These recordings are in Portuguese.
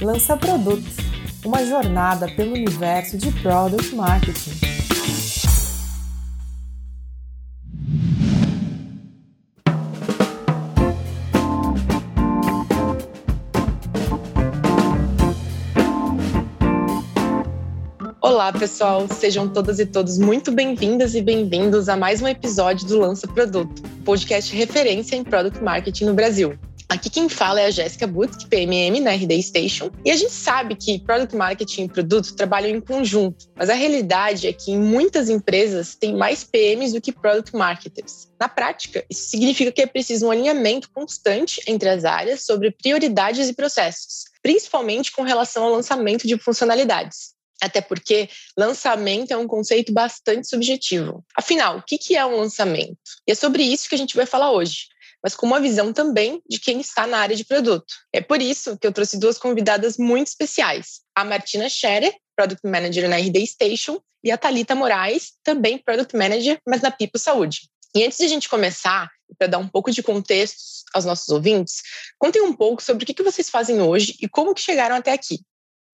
Lança Produto, uma jornada pelo universo de Product Marketing. Olá, pessoal! Sejam todas e todos muito bem-vindas e bem-vindos a mais um episódio do Lança Produto, podcast referência em Product Marketing no Brasil. Aqui quem fala é a Jéssica Butk, PMM na RD Station, e a gente sabe que Product Marketing e Produto trabalham em conjunto, mas a realidade é que em muitas empresas tem mais PMs do que Product Marketers. Na prática, isso significa que é preciso um alinhamento constante entre as áreas sobre prioridades e processos, principalmente com relação ao lançamento de funcionalidades. Até porque lançamento é um conceito bastante subjetivo. Afinal, o que é um lançamento? E é sobre isso que a gente vai falar hoje mas com uma visão também de quem está na área de produto. É por isso que eu trouxe duas convidadas muito especiais: a Martina Scherer, Product Manager na RD Station, e a Talita Moraes, também Product Manager, mas na Pipo Saúde. E antes de a gente começar, para dar um pouco de contexto aos nossos ouvintes, contem um pouco sobre o que vocês fazem hoje e como que chegaram até aqui.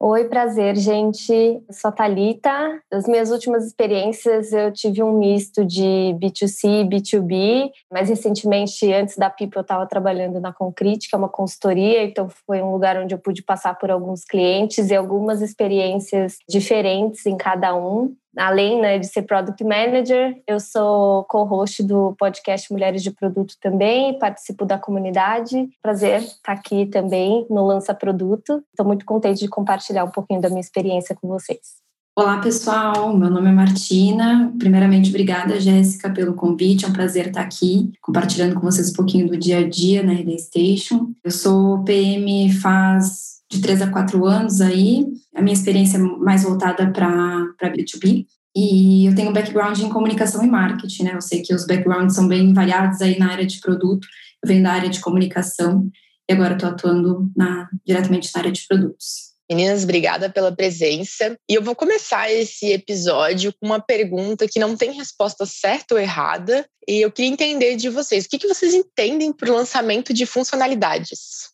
Oi, prazer, gente. Eu sou a Thalita. As minhas últimas experiências eu tive um misto de B2C e B2B. Mais recentemente, antes da Pipo, eu estava trabalhando na Concrete, que é uma consultoria, então foi um lugar onde eu pude passar por alguns clientes e algumas experiências diferentes em cada um além né, de ser Product Manager, eu sou co-host do podcast Mulheres de Produto também, participo da comunidade. Prazer estar aqui também no Lança Produto. Estou muito contente de compartilhar um pouquinho da minha experiência com vocês. Olá, pessoal. Meu nome é Martina. Primeiramente, obrigada, Jéssica, pelo convite. É um prazer estar aqui compartilhando com vocês um pouquinho do dia a dia na RD Station. Eu sou PM faz de três a quatro anos aí. A minha experiência é mais voltada para B2B. E eu tenho background em comunicação e marketing, né? Eu sei que os backgrounds são bem variados aí na área de produto. Eu venho da área de comunicação e agora estou atuando na, diretamente na área de produtos. Meninas, obrigada pela presença. E eu vou começar esse episódio com uma pergunta que não tem resposta certa ou errada. E eu queria entender de vocês, o que, que vocês entendem por lançamento de funcionalidades?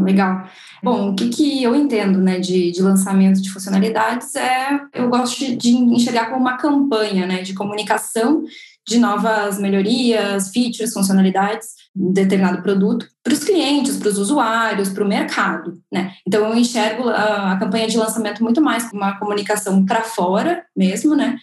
Legal. Bom, o que, que eu entendo né, de, de lançamento de funcionalidades é eu gosto de enxergar como uma campanha né, de comunicação de novas melhorias, features, funcionalidades de determinado produto para os clientes, para os usuários, para o mercado. Né? Então eu enxergo a, a campanha de lançamento muito mais como uma comunicação para fora mesmo, né?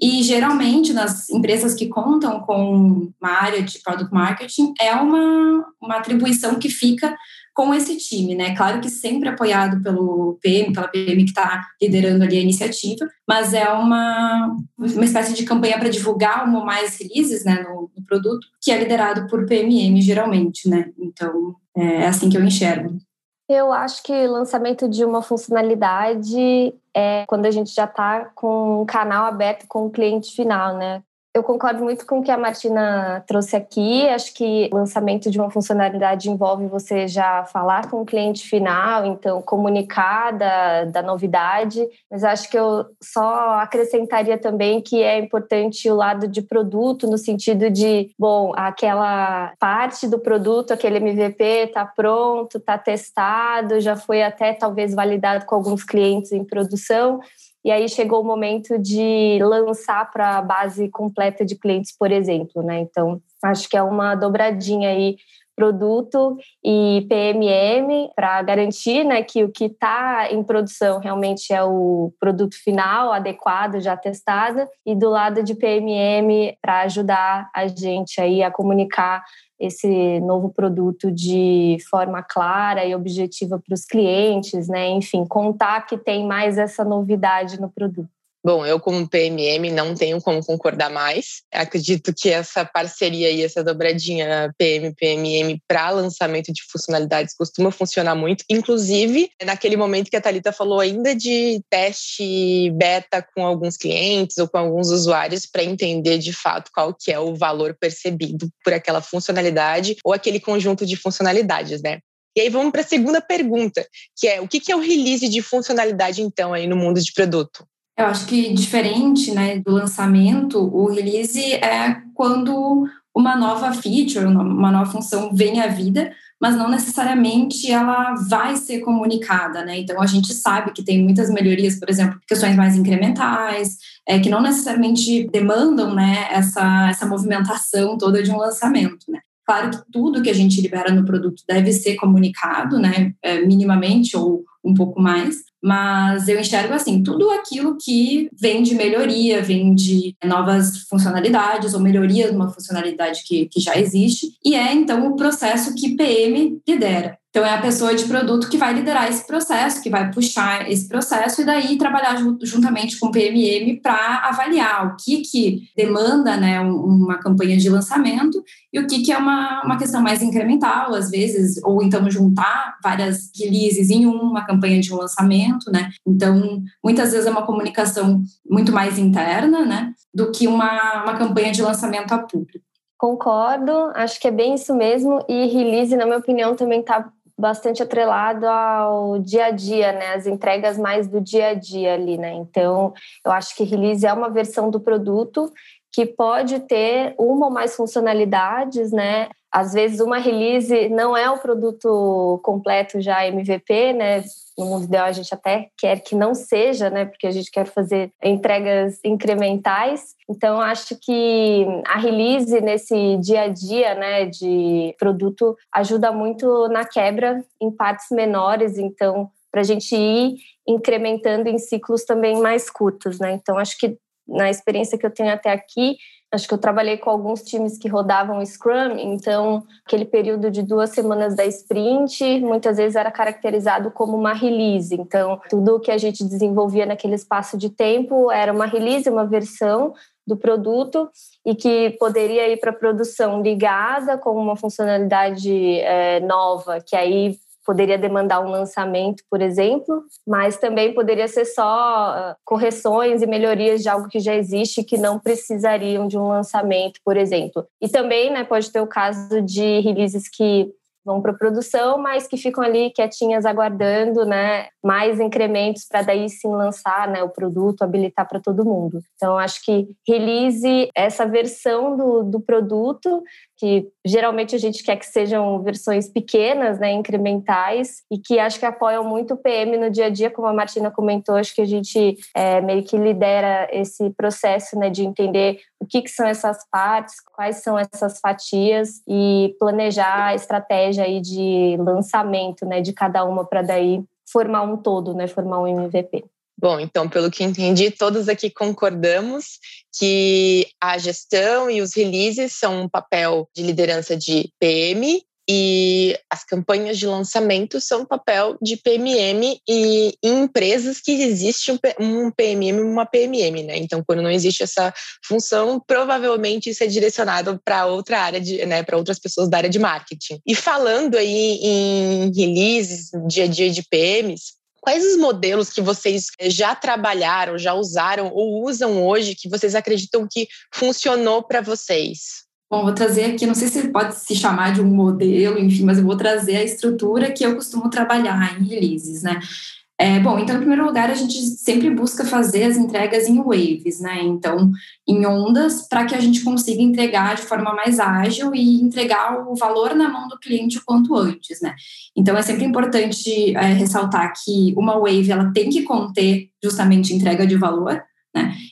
E geralmente nas empresas que contam com uma área de product marketing é uma, uma atribuição que fica com esse time, né? Claro que sempre apoiado pelo PM, pela PM que está liderando ali a iniciativa, mas é uma, uma espécie de campanha para divulgar um ou mais releases né, no, no, produto, que é liderado por PMM geralmente, né? Então é assim que eu enxergo. Eu acho que lançamento de uma funcionalidade é quando a gente já está com um canal aberto com o cliente final, né? Eu concordo muito com o que a Martina trouxe aqui. Acho que o lançamento de uma funcionalidade envolve você já falar com o cliente final, então comunicar da, da novidade. Mas acho que eu só acrescentaria também que é importante o lado de produto, no sentido de, bom, aquela parte do produto, aquele MVP está pronto, está testado, já foi até talvez validado com alguns clientes em produção e aí chegou o momento de lançar para a base completa de clientes, por exemplo, né? Então, acho que é uma dobradinha aí produto e PMM para garantir né, que o que está em produção realmente é o produto final, adequado, já testado, e do lado de PMM para ajudar a gente aí a comunicar esse novo produto de forma clara e objetiva para os clientes, né? Enfim, contar que tem mais essa novidade no produto. Bom, eu como PMM não tenho como concordar mais. Acredito que essa parceria e essa dobradinha PM-PMM para lançamento de funcionalidades costuma funcionar muito. Inclusive, naquele momento que a Thalita falou ainda de teste beta com alguns clientes ou com alguns usuários para entender de fato qual que é o valor percebido por aquela funcionalidade ou aquele conjunto de funcionalidades, né? E aí vamos para a segunda pergunta, que é o que é o release de funcionalidade então aí no mundo de produto? Eu acho que diferente né, do lançamento, o release é quando uma nova feature, uma nova função vem à vida mas não necessariamente ela vai ser comunicada, né? Então a gente sabe que tem muitas melhorias, por exemplo, questões mais incrementais, é, que não necessariamente demandam, né, essa, essa movimentação toda de um lançamento, né? Claro que tudo que a gente libera no produto deve ser comunicado, né, é, minimamente ou um pouco mais, mas eu enxergo assim, tudo aquilo que vem de melhoria, vem de novas funcionalidades ou melhoria de uma funcionalidade que, que já existe, e é então o processo que PM lidera. Então, é a pessoa de produto que vai liderar esse processo, que vai puxar esse processo e daí trabalhar juntamente com o PMM para avaliar o que, que demanda né, uma campanha de lançamento e o que, que é uma, uma questão mais incremental, às vezes, ou então juntar várias releases em uma campanha de lançamento, né? Então, muitas vezes é uma comunicação muito mais interna, né, do que uma, uma campanha de lançamento a público. Concordo, acho que é bem isso mesmo. E release, na minha opinião, também está bastante atrelado ao dia a dia, né? As entregas mais do dia a dia ali, né? Então, eu acho que release é uma versão do produto que pode ter uma ou mais funcionalidades, né? Às vezes uma release não é o produto completo já MVP, né? No mundo ideal a gente até quer que não seja, né? Porque a gente quer fazer entregas incrementais. Então acho que a release nesse dia a dia, né, de produto ajuda muito na quebra em partes menores. Então para a gente ir incrementando em ciclos também mais curtos, né? Então acho que na experiência que eu tenho até aqui, acho que eu trabalhei com alguns times que rodavam Scrum, então aquele período de duas semanas da sprint muitas vezes era caracterizado como uma release. Então, tudo que a gente desenvolvia naquele espaço de tempo era uma release, uma versão do produto e que poderia ir para produção ligada com uma funcionalidade é, nova, que aí poderia demandar um lançamento, por exemplo, mas também poderia ser só ah, correções e melhorias de algo que já existe que não precisariam de um lançamento, por exemplo. E também né, pode ter o caso de releases que vão para produção, mas que ficam ali quietinhas aguardando, né, mais incrementos para daí sim lançar, né, o produto, habilitar para todo mundo. Então acho que release essa versão do, do produto que geralmente a gente quer que sejam versões pequenas, né, incrementais, e que acho que apoiam muito o PM no dia a dia, como a Martina comentou, acho que a gente é, meio que lidera esse processo né, de entender o que, que são essas partes, quais são essas fatias e planejar a estratégia aí de lançamento né, de cada uma para daí formar um todo, né, formar um MVP. Bom, então, pelo que entendi, todos aqui concordamos que a gestão e os releases são um papel de liderança de PM e as campanhas de lançamento são um papel de PMM e em empresas que existe um PMM e uma PMM, né? Então, quando não existe essa função, provavelmente isso é direcionado para outra área de, né, para outras pessoas da área de marketing. E falando aí em releases, dia a dia de PMs, Quais os modelos que vocês eh, já trabalharam, já usaram ou usam hoje que vocês acreditam que funcionou para vocês? Bom, vou trazer aqui, não sei se pode se chamar de um modelo, enfim, mas eu vou trazer a estrutura que eu costumo trabalhar em releases, né? É, bom, então, em primeiro lugar, a gente sempre busca fazer as entregas em waves, né? Então, em ondas, para que a gente consiga entregar de forma mais ágil e entregar o valor na mão do cliente o quanto antes, né? Então, é sempre importante é, ressaltar que uma wave ela tem que conter justamente entrega de valor?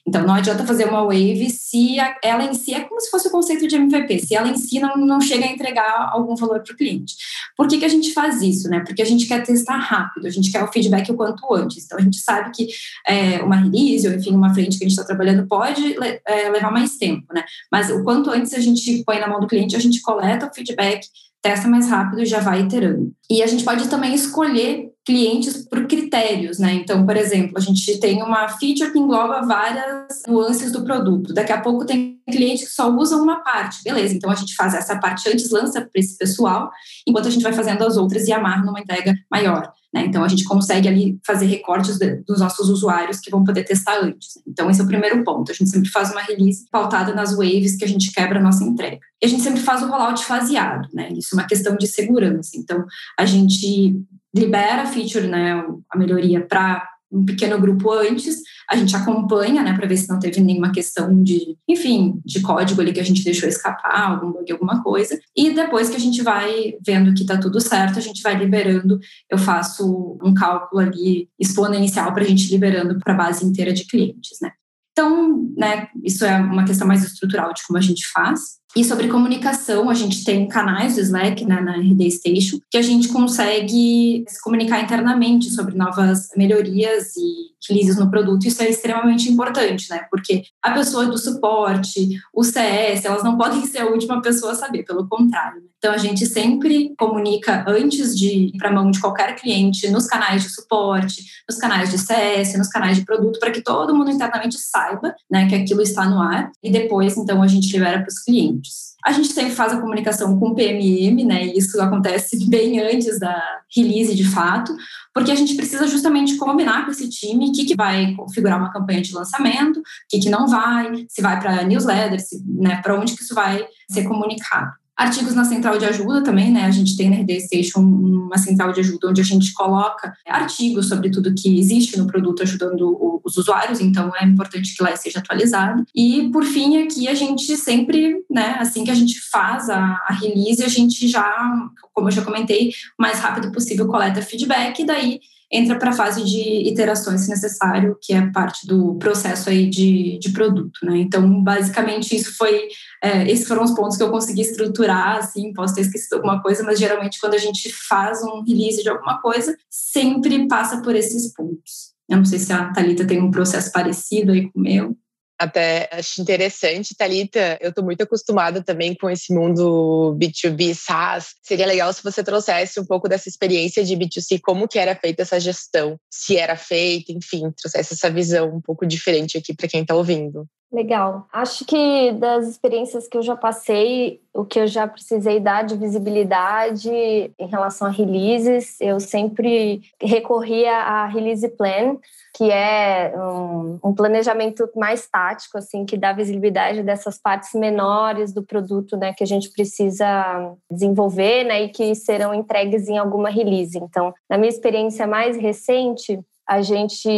Então, não adianta fazer uma wave se ela em si é como se fosse o conceito de MVP, se ela em si não, não chega a entregar algum valor para o cliente. Por que, que a gente faz isso? Né? Porque a gente quer testar rápido, a gente quer o feedback o quanto antes. Então, a gente sabe que é, uma release, ou enfim, uma frente que a gente está trabalhando pode é, levar mais tempo, né? Mas o quanto antes a gente põe na mão do cliente, a gente coleta o feedback testa mais rápido e já vai iterando. E a gente pode também escolher clientes por critérios, né? Então, por exemplo, a gente tem uma feature que engloba várias nuances do produto. Daqui a pouco tem clientes que só usam uma parte. Beleza, então a gente faz essa parte antes, lança para esse pessoal, enquanto a gente vai fazendo as outras e amarra numa entrega maior. Né? Então, a gente consegue ali fazer recortes de, dos nossos usuários que vão poder testar antes. Então, esse é o primeiro ponto. A gente sempre faz uma release pautada nas waves que a gente quebra a nossa entrega. E a gente sempre faz o rollout faseado, né? Isso é uma questão de segurança. Então, a gente libera a feature, né, a melhoria para um pequeno grupo antes, a gente acompanha, né, para ver se não teve nenhuma questão de, enfim, de código ali que a gente deixou escapar, algum bug, alguma coisa. E depois que a gente vai vendo que está tudo certo, a gente vai liberando. Eu faço um cálculo ali exponencial para a gente liberando para a base inteira de clientes, né? Então, né, isso é uma questão mais estrutural de como a gente faz. E sobre comunicação, a gente tem canais do Slack né, na RD Station, que a gente consegue se comunicar internamente sobre novas melhorias e releases no produto. Isso é extremamente importante, né? Porque a pessoa do suporte, o CS, elas não podem ser a última pessoa a saber, pelo contrário. Né? Então, a gente sempre comunica antes de ir para a mão de qualquer cliente, nos canais de suporte, nos canais de CS, nos canais de produto, para que todo mundo internamente saiba né, que aquilo está no ar e depois, então, a gente libera para os clientes. A gente sempre faz a comunicação com o PMM, né? E isso acontece bem antes da release de fato, porque a gente precisa justamente combinar com esse time o que, que vai configurar uma campanha de lançamento, o que, que não vai, se vai para newsletter, se, né, para onde que isso vai ser comunicado. Artigos na central de ajuda também, né? A gente tem na RD Station uma central de ajuda onde a gente coloca artigos sobre tudo que existe no produto ajudando os usuários, então é importante que lá seja atualizado. E por fim, aqui a gente sempre, né, assim que a gente faz a, a release, a gente já, como eu já comentei, o mais rápido possível coleta feedback e daí entra para a fase de iterações, se necessário, que é parte do processo aí de, de produto, né? Então, basicamente, isso foi, é, esses foram os pontos que eu consegui estruturar, assim, posso ter esquecido alguma coisa, mas geralmente quando a gente faz um release de alguma coisa, sempre passa por esses pontos. Eu não sei se a Thalita tem um processo parecido aí com o meu. Até acho interessante, Talita. Eu estou muito acostumada também com esse mundo B2B SaaS. Seria legal se você trouxesse um pouco dessa experiência de B2C, como que era feita essa gestão, se era feita, enfim, trouxesse essa visão um pouco diferente aqui para quem está ouvindo. Legal. Acho que das experiências que eu já passei, o que eu já precisei dar de visibilidade em relação a releases, eu sempre recorria a release plan, que é um, um, planejamento mais tático, assim, que dá visibilidade dessas partes menores do produto, né, que a gente precisa desenvolver, né, e que serão entregues em alguma release. Então, na minha experiência mais recente, a gente,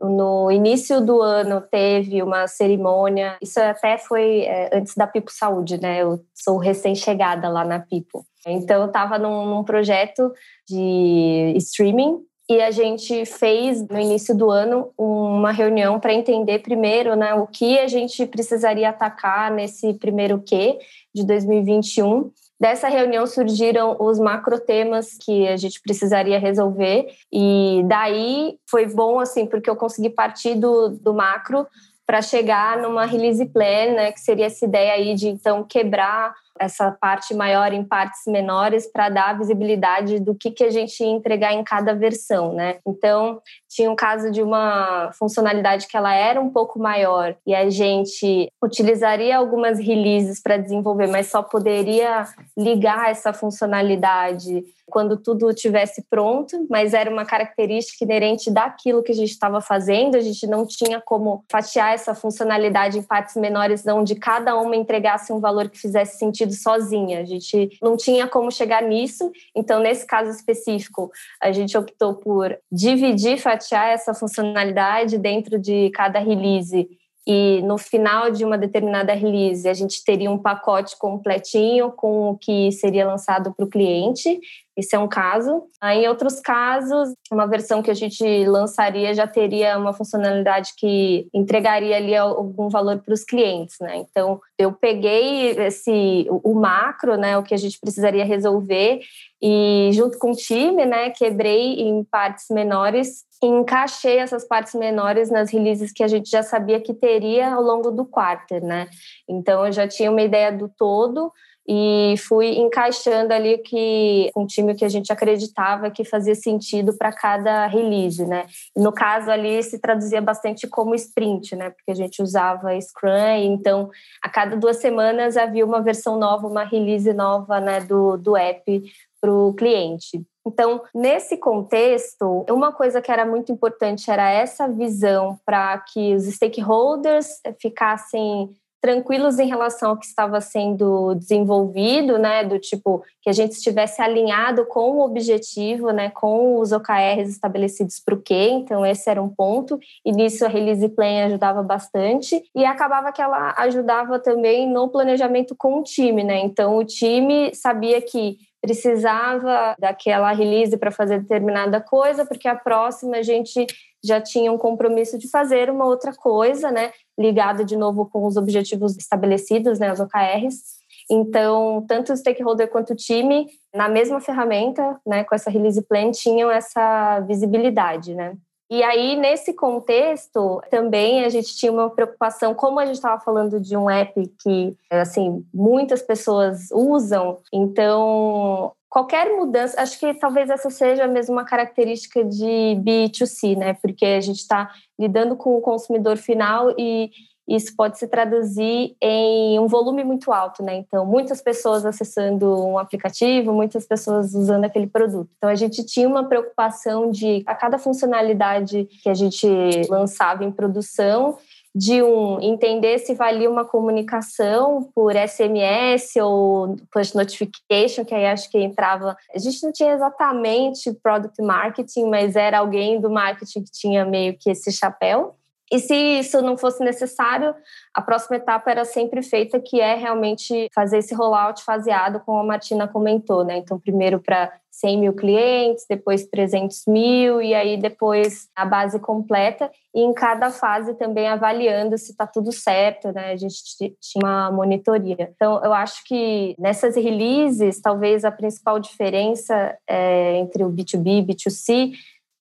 no início do ano, teve uma cerimônia. Isso até foi é, antes da Pipo Saúde, né? Eu sou recém-chegada lá na Pipo. Então, eu estava num, num projeto de streaming e a gente fez no início do ano uma reunião para entender primeiro né, o que a gente precisaria atacar nesse primeiro Q de 2021 Dessa reunião surgiram os macro temas que a gente precisaria resolver. E daí foi bom assim porque eu consegui partir do, do macro para chegar numa release plan, né, que seria essa ideia aí de então quebrar essa parte maior em partes menores para dar visibilidade do que, que a gente ia entregar em cada versão, né? Então, tinha um caso de uma funcionalidade que ela era um pouco maior e a gente utilizaria algumas releases para desenvolver, mas só poderia ligar essa funcionalidade quando tudo tivesse pronto, mas era uma característica inerente daquilo que a gente estava fazendo, a gente não tinha como fatiar essa funcionalidade em partes menores, onde cada uma entregasse um valor que fizesse sentido sozinha. A gente não tinha como chegar nisso, então, nesse caso específico, a gente optou por dividir, fatiar essa funcionalidade dentro de cada release e no final de uma determinada release a gente teria um pacote completinho com o que seria lançado para o cliente esse é um caso. Em outros casos, uma versão que a gente lançaria já teria uma funcionalidade que entregaria ali algum valor para os clientes, né? Então, eu peguei esse o macro, né, o que a gente precisaria resolver e junto com o time, né, quebrei em partes menores encaixei essas partes menores nas releases que a gente já sabia que teria ao longo do quarter, né? Então, eu já tinha uma ideia do todo e fui encaixando ali que um time que a gente acreditava que fazia sentido para cada release, né? no caso ali se traduzia bastante como sprint, né? Porque a gente usava Scrum, então a cada duas semanas havia uma versão nova, uma release nova, né, do, do app para o cliente. Então, nesse contexto, uma coisa que era muito importante era essa visão para que os stakeholders ficassem tranquilos em relação ao que estava sendo desenvolvido, né, do tipo que a gente estivesse alinhado com o objetivo, né, com os OKRs estabelecidos para o quê, então esse era um ponto, e nisso a Release Plan ajudava bastante, e acabava que ela ajudava também no planejamento com o time, né, então o time sabia que precisava daquela release para fazer determinada coisa, porque a próxima a gente já tinha um compromisso de fazer uma outra coisa, né, ligada de novo com os objetivos estabelecidos, né, as OKRs. Então, tanto o stakeholder quanto o time, na mesma ferramenta, né, com essa release plan, tinham essa visibilidade, né. E aí, nesse contexto, também a gente tinha uma preocupação, como a gente estava falando de um app que, assim, muitas pessoas usam, então qualquer mudança, acho que talvez essa seja mesmo uma característica de B2C, né? Porque a gente está lidando com o consumidor final e isso pode se traduzir em um volume muito alto, né? Então, muitas pessoas acessando um aplicativo, muitas pessoas usando aquele produto. Então, a gente tinha uma preocupação de, a cada funcionalidade que a gente lançava em produção, de um entender se valia uma comunicação por SMS ou push notification, que aí acho que entrava. A gente não tinha exatamente product marketing, mas era alguém do marketing que tinha meio que esse chapéu. E se isso não fosse necessário, a próxima etapa era sempre feita, que é realmente fazer esse rollout faseado, como a Martina comentou, né? Então, primeiro para 100 mil clientes, depois 300 mil, e aí depois a base completa, e em cada fase também avaliando se está tudo certo, né? A gente tinha uma monitoria. Então, eu acho que nessas releases, talvez a principal diferença é, entre o B2B e B2C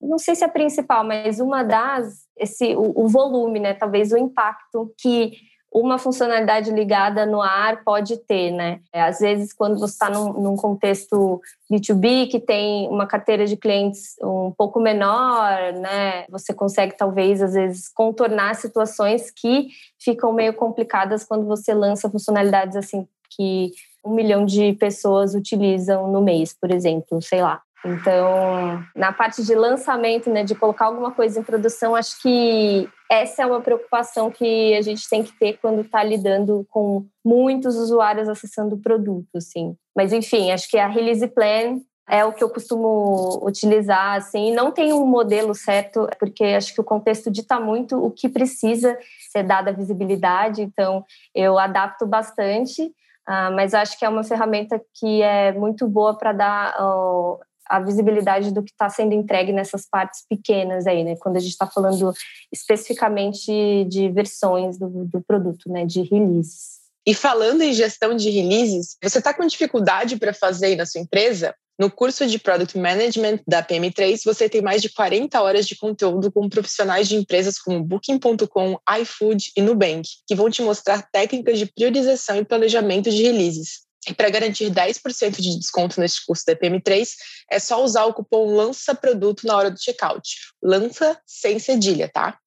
não sei se é a principal, mas uma das, esse, o, o volume, né? Talvez o impacto que uma funcionalidade ligada no ar pode ter, né? É, às vezes, quando você está num, num, contexto B2B, que tem uma carteira de clientes um pouco menor, né? Você consegue, talvez, às vezes, contornar situações que ficam meio complicadas quando você lança funcionalidades assim que um milhão de pessoas utilizam no mês, por exemplo, sei lá. Então, na parte de lançamento, né, de colocar alguma coisa em produção, acho que essa é uma preocupação que a gente tem que ter quando está lidando com muitos usuários acessando o produto, assim. Mas, enfim, acho que a release plan é o que eu costumo utilizar, assim. Não tem um modelo certo, porque acho que o contexto dita muito o que precisa ser dada visibilidade. Então, eu adapto bastante. Uh, mas acho que é uma ferramenta que é muito boa para dar uh, a visibilidade do que está sendo entregue nessas partes pequenas aí, né? Quando a gente está falando especificamente de versões do, do produto, né? De releases. E falando em gestão de releases, você está com dificuldade para fazer aí na sua empresa? No curso de Product Management da PM3, você tem mais de 40 horas de conteúdo com profissionais de empresas como Booking.com, iFood e Nubank, que vão te mostrar técnicas de priorização e planejamento de releases. E para garantir 10% de desconto neste curso da PM3, é só usar o cupom Lança Produto na hora do checkout. Lança sem cedilha, tá?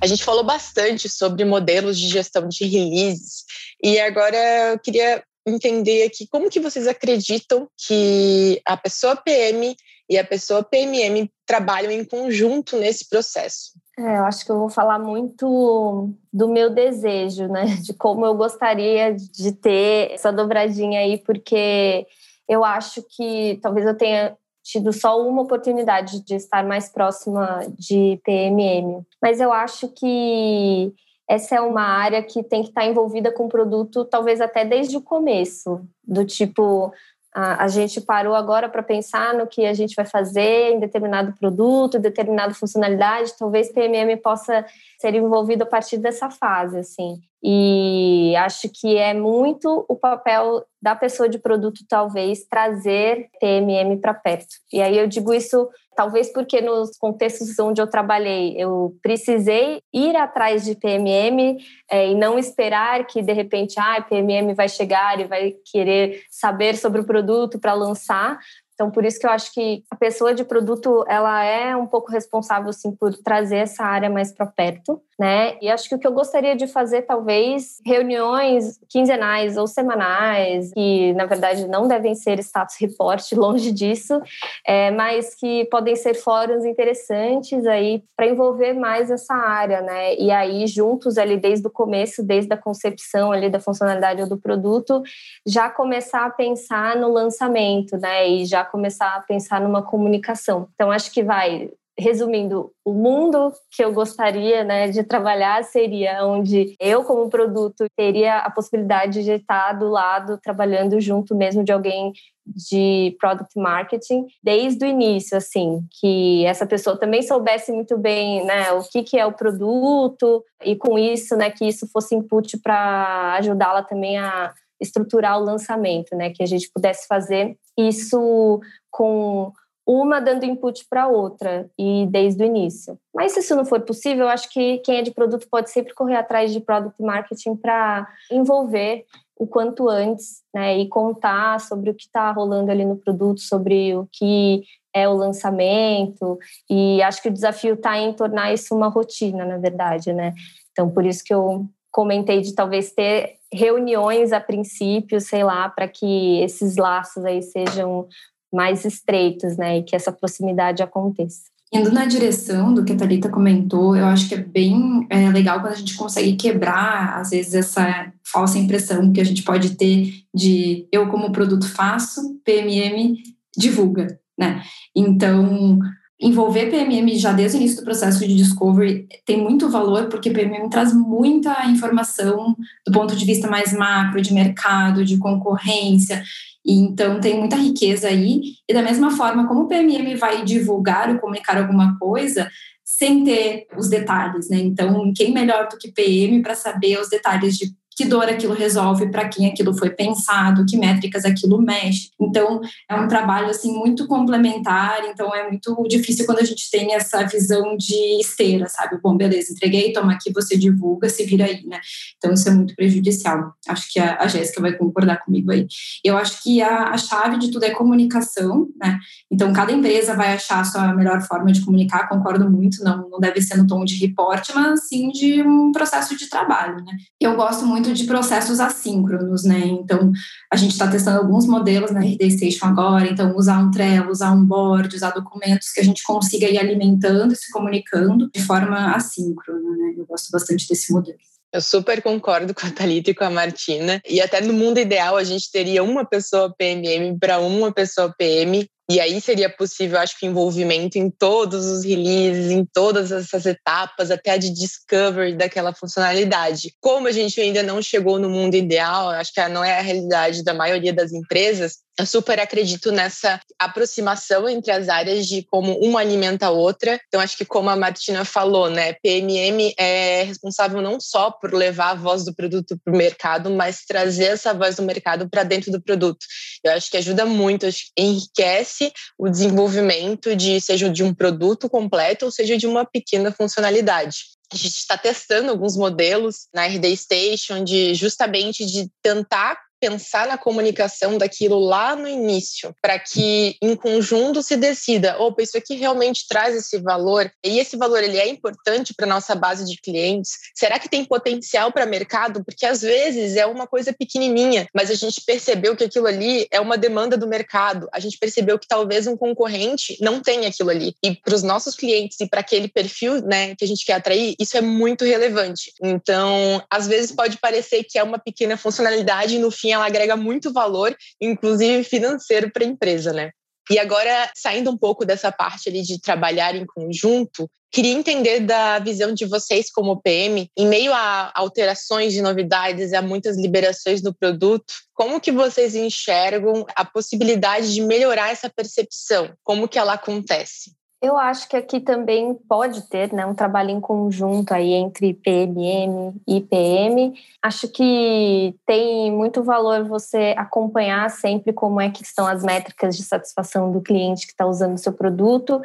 A gente falou bastante sobre modelos de gestão de releases e agora eu queria entender aqui como que vocês acreditam que a pessoa PM e a pessoa PMM trabalham em conjunto nesse processo. É, eu acho que eu vou falar muito do meu desejo, né? De como eu gostaria de ter essa dobradinha aí, porque eu acho que talvez eu tenha tido só uma oportunidade de estar mais próxima de PMM. Mas eu acho que essa é uma área que tem que estar envolvida com o produto, talvez até desde o começo, do tipo, a, gente parou agora para pensar no que a gente vai fazer em determinado produto, determinada funcionalidade, talvez PMM possa ser envolvido a partir dessa fase, assim. E acho que é muito o papel da pessoa de produto, talvez, trazer PMM para perto. E aí eu digo isso, talvez porque nos contextos onde eu trabalhei, eu precisei ir atrás de PMM é, e não esperar que, de repente, ah, PMM vai chegar e vai querer saber sobre o produto para lançar, Então, por isso que eu acho que a pessoa de produto, ela é um pouco responsável, assim, por trazer essa área mais para perto, né? E acho que o que eu gostaria de fazer, talvez, reuniões quinzenais ou semanais, que, na verdade, não devem ser status report, longe disso, é, mas que podem ser fóruns interessantes aí para envolver mais essa área, né? E aí, juntos ali, desde o começo, desde a concepção ali da funcionalidade ou do produto, já começar a pensar no lançamento, né? E já começar a pensar numa comunicação. Então, acho que vai resumindo, o mundo que eu gostaria né, de trabalhar seria onde eu, como produto, teria a possibilidade de estar do lado, trabalhando junto mesmo de alguém de product marketing desde o início, assim, que essa pessoa também soubesse muito bem, né, o que, que é o produto e com isso, né, que isso fosse input para ajudá-la também a estruturar o lançamento, né? Que a gente pudesse fazer isso com uma dando input para outra e desde o início. Mas se isso não for possível, eu acho que quem é de produto pode sempre correr atrás de product marketing para envolver o quanto antes, né, e contar sobre o que está rolando ali no produto, sobre o que é o lançamento. E acho que o desafio está em tornar isso uma rotina, na verdade, né. Então, por isso que eu comentei de talvez ter reuniões a princípio, sei lá, para que esses laços aí sejam mais estreitos, né, e que essa proximidade aconteça. Indo na direção do que a Thalita comentou, eu acho que é bem é, legal quando a gente consegue quebrar, às vezes, essa falsa impressão que a gente pode ter de eu, como produto, faço, PMM divulga, né? Então, envolver PMM já desde o início do processo de discovery tem muito valor, porque PMM traz muita informação do ponto de vista mais macro, de mercado, de concorrência. E então tem muita riqueza aí. E da mesma forma, como o PMM vai divulgar ou comunicar alguma coisa, sem ter os detalhes, né? Então, quem melhor do que PM para saber os detalhes de que dor aquilo resolve, para quem aquilo foi pensado, que métricas aquilo mexe. Então, é um trabalho assim muito complementar, então é muito difícil quando a gente tem essa visão de esteira, sabe? Bom, beleza, entreguei, toma aqui, você divulga, se vira aí, né? Então, isso é muito prejudicial. Acho que a, a Jéssica vai concordar comigo aí. Eu acho que a, a chave de tudo é comunicação, né? Então, cada empresa vai achar a sua melhor forma de comunicar, concordo muito, não, não deve ser no tom de reporte, mas sim de um processo de trabalho, né? Eu gosto muito muito de processos assíncronos, né? Então, a gente está testando alguns modelos na RD Station agora, então usar um Trello, usar um board, usar documentos que a gente consiga ir alimentando e se comunicando de forma assíncrona, né? Eu gosto bastante desse modelo. Eu super concordo com a Thalita e com a Martina. E até no mundo ideal, a gente teria uma pessoa PMM para uma pessoa PM e aí seria possível, acho que, envolvimento em todos os releases, em todas essas etapas, até a de discovery daquela funcionalidade. Como a gente ainda não chegou no mundo ideal, acho que não é a realidade da maioria das empresas, eu super acredito nessa aproximação entre as áreas de como uma alimenta a outra. Então, acho que como a Martina falou, né, PMM é responsável não só por levar a voz do produto para o mercado, mas trazer essa voz do mercado para dentro do produto. Eu acho que ajuda muito, enriquece o desenvolvimento de seja de um produto completo ou seja de uma pequena funcionalidade. A gente está testando alguns modelos na RD Station de justamente de tentar pensar na comunicação daquilo lá no início, para que em conjunto se decida, opa, isso aqui realmente traz esse valor, e esse valor ele é importante para nossa base de clientes. Será que tem potencial para mercado? Porque às vezes é uma coisa pequenininha, mas a gente percebeu que aquilo ali é uma demanda do mercado. A gente percebeu que talvez um concorrente não tenha aquilo ali. E para os nossos clientes e para aquele perfil, né, que a gente quer atrair, isso é muito relevante. Então, às vezes pode parecer que é uma pequena funcionalidade e no fim ela agrega muito valor, inclusive financeiro, para a empresa, né? E agora, saindo um pouco dessa parte ali de trabalhar em conjunto, queria entender da visão de vocês como PM, em meio a alterações de novidades, a muitas liberações do produto, como que vocês enxergam a possibilidade de melhorar essa percepção? Como que ela acontece? Eu acho que aqui também pode ter né, um trabalho em conjunto aí entre PMM e PM. Acho que tem muito valor você acompanhar sempre como é que estão as métricas de satisfação do cliente que está usando o seu produto,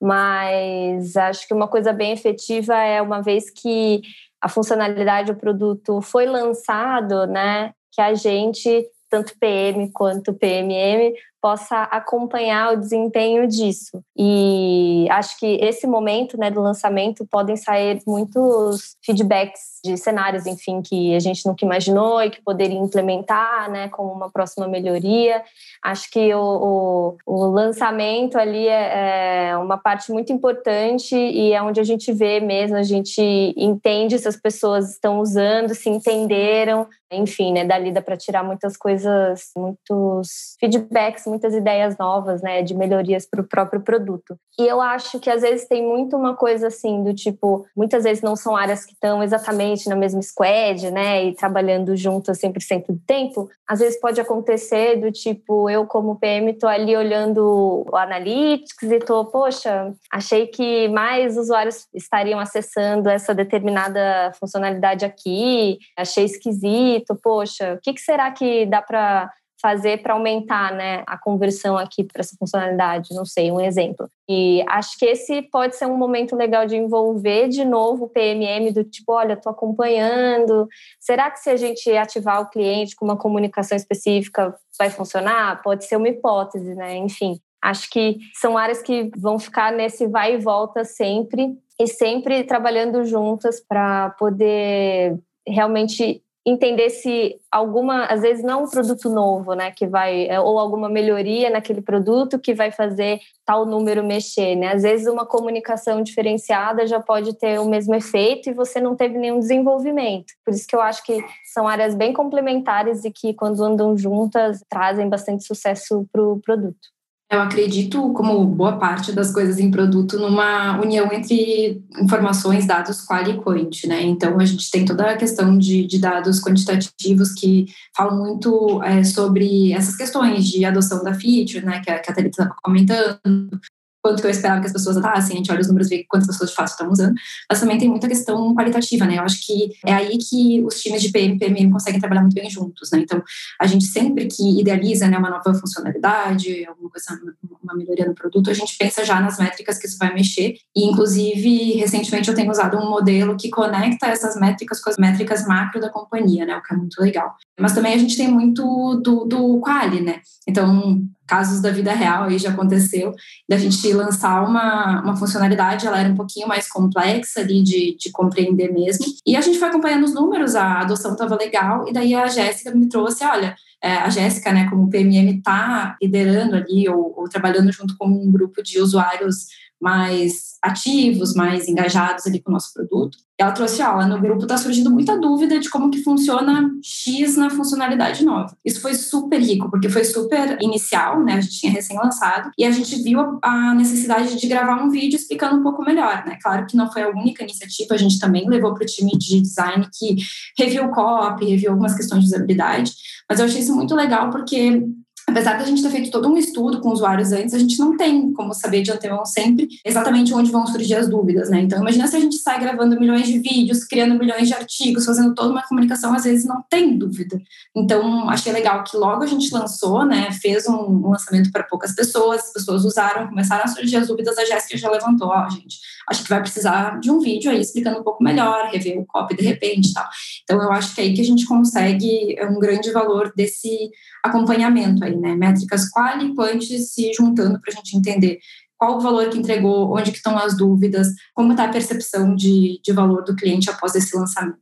mas acho que uma coisa bem efetiva é uma vez que a funcionalidade do produto foi lançado, né, que a gente tanto PM quanto PMM possa acompanhar o desempenho disso. E acho que esse momento né, do lançamento podem sair muitos feedbacks de cenários, enfim, que a gente nunca imaginou e que poderia implementar né, como uma próxima melhoria. Acho que o, o, o lançamento ali é, é uma parte muito importante e é onde a gente vê mesmo, a gente entende se as pessoas estão usando, se entenderam, enfim, né, dali dá para tirar muitas coisas, muitos feedbacks, muitas ideias novas, né, de melhorias para o próprio produto. E eu acho que às vezes tem muito uma coisa assim do tipo, muitas vezes não são áreas que estão exatamente na mesma squad, né, e trabalhando juntas 100% do tempo. Às vezes pode acontecer do tipo, eu como PM tô ali olhando o analytics e tô, poxa, achei que mais usuários estariam acessando essa determinada funcionalidade aqui, achei esquisito, poxa, o que, que será que dá para fazer para aumentar né, a conversão aqui para essa funcionalidade? Não sei, um exemplo. E acho que esse pode ser um momento legal de envolver de novo o PMM do tipo, olha, estou acompanhando. Será que se a gente ativar o cliente com uma comunicação específica vai funcionar? Pode ser uma hipótese, né? Enfim, acho que são áreas que vão ficar nesse vai e volta sempre e sempre trabalhando juntas para poder realmente entender se alguma, às vezes não um produto novo, né, que vai é, ou alguma melhoria naquele produto que vai fazer tal número mexer, né? Às vezes uma comunicação diferenciada já pode ter o mesmo efeito e você não teve nenhum desenvolvimento. Por isso que eu acho que são áreas bem complementares e que quando andam juntas trazem bastante sucesso para o produto. Eu acredito, como boa parte das coisas em produto, numa união entre informações, dados qual e quant, né? Então, a gente tem toda a questão de, de dados quantitativos que falam muito é, sobre essas questões de adoção da feature, né? Que a, que a Thalita estava comentando, quanto que eu esperava que as pessoas usassem, a gente olha os números e vê quantas pessoas de fato estão usando, mas também tem muita questão qualitativa, né? Eu acho que é aí que os times de PM e PMM conseguem trabalhar muito bem juntos, né? Então, a gente sempre que idealiza né, uma nova funcionalidade, alguma coisa, uma melhoria no produto, a gente pensa já nas métricas que isso vai mexer, e inclusive, recentemente eu tenho usado um modelo que conecta essas métricas com as métricas macro da companhia, né? O que é muito legal. Mas também a gente tem muito do, do quali, né? Então, casos da vida real aí já aconteceu, da gente lançar uma, uma funcionalidade, ela era um pouquinho mais complexa ali de, de compreender mesmo. E a gente foi acompanhando os números, a adoção estava legal, e daí a Jéssica me trouxe, olha, é, a Jéssica, né, como PMM, está liderando ali ou, ou trabalhando junto com um grupo de usuários mais ativos, mais engajados ali com o nosso produto. Ela trouxe, ó, no grupo está surgindo muita dúvida de como que funciona X na funcionalidade nova. Isso foi super rico, porque foi super inicial, né? A gente tinha recém-lançado, e a gente viu a necessidade de gravar um vídeo explicando um pouco melhor, né? Claro que não foi a única iniciativa, a gente também levou para o time de design que reviu o copy, reviu algumas questões de usabilidade, mas eu achei isso muito legal porque apesar da gente ter feito todo um estudo com usuários antes, a gente não tem como saber de antemão sempre exatamente onde vão surgir as dúvidas, né? Então, imagina se a gente sai gravando milhões de vídeos, criando milhões de artigos, fazendo toda uma comunicação, às vezes não tem dúvida. Então, achei legal que logo a gente lançou, né? Fez um, lançamento para poucas pessoas, as pessoas usaram, começaram a surgir as dúvidas, a Jéssica já levantou, ó, oh, gente, acho que vai precisar de um vídeo aí explicando um pouco melhor, rever o copy de repente e tal. Então, eu acho que é aí que a gente consegue um grande valor desse acompanhamento aí, né? Métricas qual e quant se juntando para a gente entender qual o valor que entregou, onde que estão as dúvidas, como está a percepção de, de valor do cliente após esse lançamento.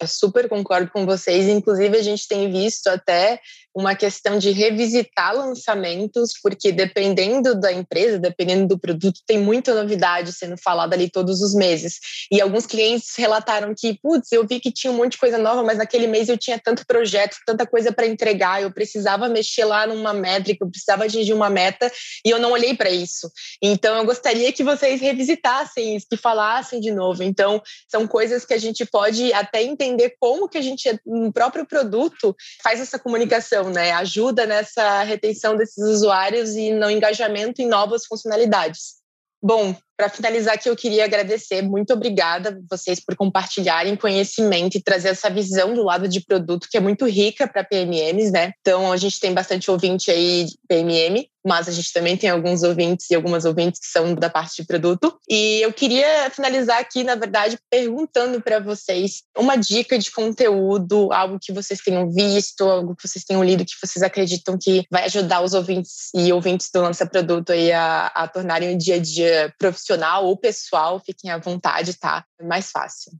Eu super concordo com vocês. Inclusive, a gente tem visto até uma questão de revisitar lançamentos, porque dependendo da empresa, dependendo do produto, tem muita novidade sendo falada ali todos os meses. E alguns clientes relataram que, putz, eu vi que tinha um monte de coisa nova, mas naquele mês eu tinha tanto projeto, tanta coisa para entregar, eu precisava mexer lá numa métrica, eu precisava atingir uma meta e eu não olhei para isso. Então, eu gostaria que vocês revisitassem isso, que falassem de novo. Então, são coisas que a gente pode até entender como que a gente, no próprio produto, faz essa comunicação né? Ajuda nessa retenção desses usuários e no engajamento em novas funcionalidades. Bom, para finalizar aqui, eu queria agradecer, muito obrigada vocês por compartilharem conhecimento e trazer essa visão do lado de produto que é muito rica para PMMs, né? Então, a gente tem bastante ouvinte aí PMM, mas a gente também tem alguns ouvintes e algumas ouvintes que são da parte de produto. E eu queria finalizar aqui, na verdade, perguntando para vocês uma dica de conteúdo, algo que vocês tenham visto, algo que vocês tenham lido, que vocês acreditam que vai ajudar os ouvintes e ouvintes do Lança Produto aí a, a tornarem o dia a dia profissional ou pessoal. Fiquem à vontade, tá? É mais fácil.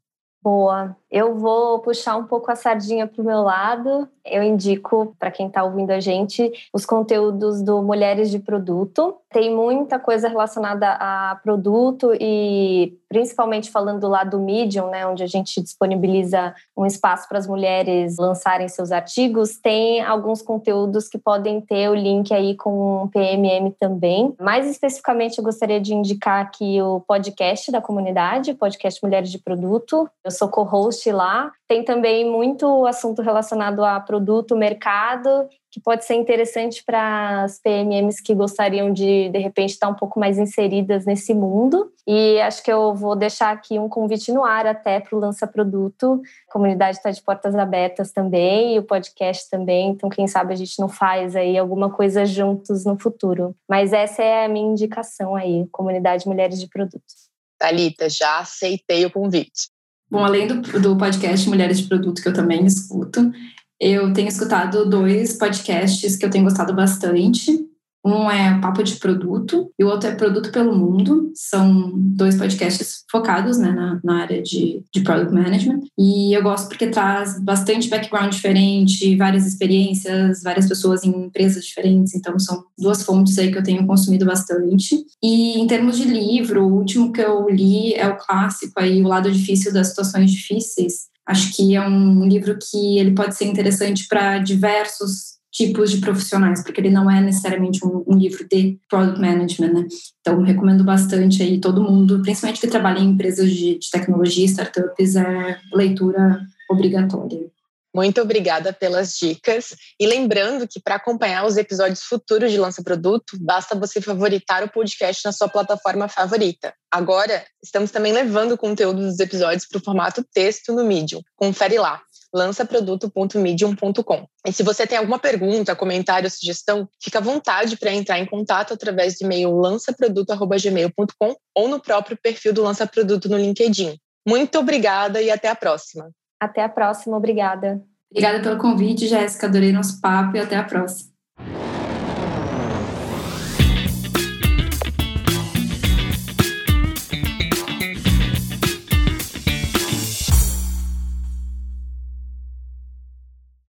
Boa. Eu vou puxar um pouco a sardinha para o meu lado. Eu indico para quem está ouvindo a gente os conteúdos do Mulheres de Produto. Tem muita coisa relacionada a produto e principalmente falando lá do Medium, né, onde a gente disponibiliza um espaço para as mulheres lançarem seus artigos, tem alguns conteúdos que podem ter o link aí com o PMM também. Mais especificamente, eu gostaria de indicar aqui o podcast da comunidade, podcast Mulheres de Produto. Eu sou co-host lá. Tem também muito assunto relacionado a produto, mercado, que pode ser interessante para as PMMs que gostariam de, de repente, estar um pouco mais inseridas nesse mundo. E acho que eu vou deixar aqui um convite no ar até para o Lança Produto. A comunidade está de portas abertas também, e o podcast também. Então, quem sabe a gente não faz aí alguma coisa juntos no futuro. Mas essa é a minha indicação aí, Comunidade Mulheres de Produtos. Thalita, já aceitei o convite. Bom, além do, do podcast Mulheres de Produto, que eu também escuto, eu tenho escutado dois podcasts que eu tenho gostado bastante. Um é Papo de Produto e o outro é Produto pelo Mundo. São dois podcasts focados né, na, na área de, de Product Management. E eu gosto porque traz bastante background diferente, várias experiências, várias pessoas em empresas diferentes. Então, são duas fontes aí que eu tenho consumido bastante. E em termos de livro, o último que eu li é o clássico aí, O Lado Difícil das Situações Difíceis. Acho que é um livro que ele pode ser interessante para diversos tipos de profissionais, porque ele não é necessariamente um, um, livro de product management, né? Então, recomendo bastante aí todo mundo, principalmente que trabalha em empresas de, de tecnologia, startups, é leitura obrigatória. Muito obrigada pelas dicas. E lembrando que para acompanhar os episódios futuros de Lança Produto, basta você favoritar o podcast na sua plataforma favorita. Agora, estamos também levando o conteúdo dos episódios para o formato texto no Medium. Confere lá lançaproduto.medium.com. E se você tem alguma pergunta, comentário, sugestão, fica à vontade para entrar em contato através do e-mail lançaproduto@gmail.com ou no próprio perfil do Lança Produto no LinkedIn. Muito obrigada e até a próxima. Até a próxima, obrigada. Obrigada pelo convite, Jéssica. Adorei nosso papo e até a próxima.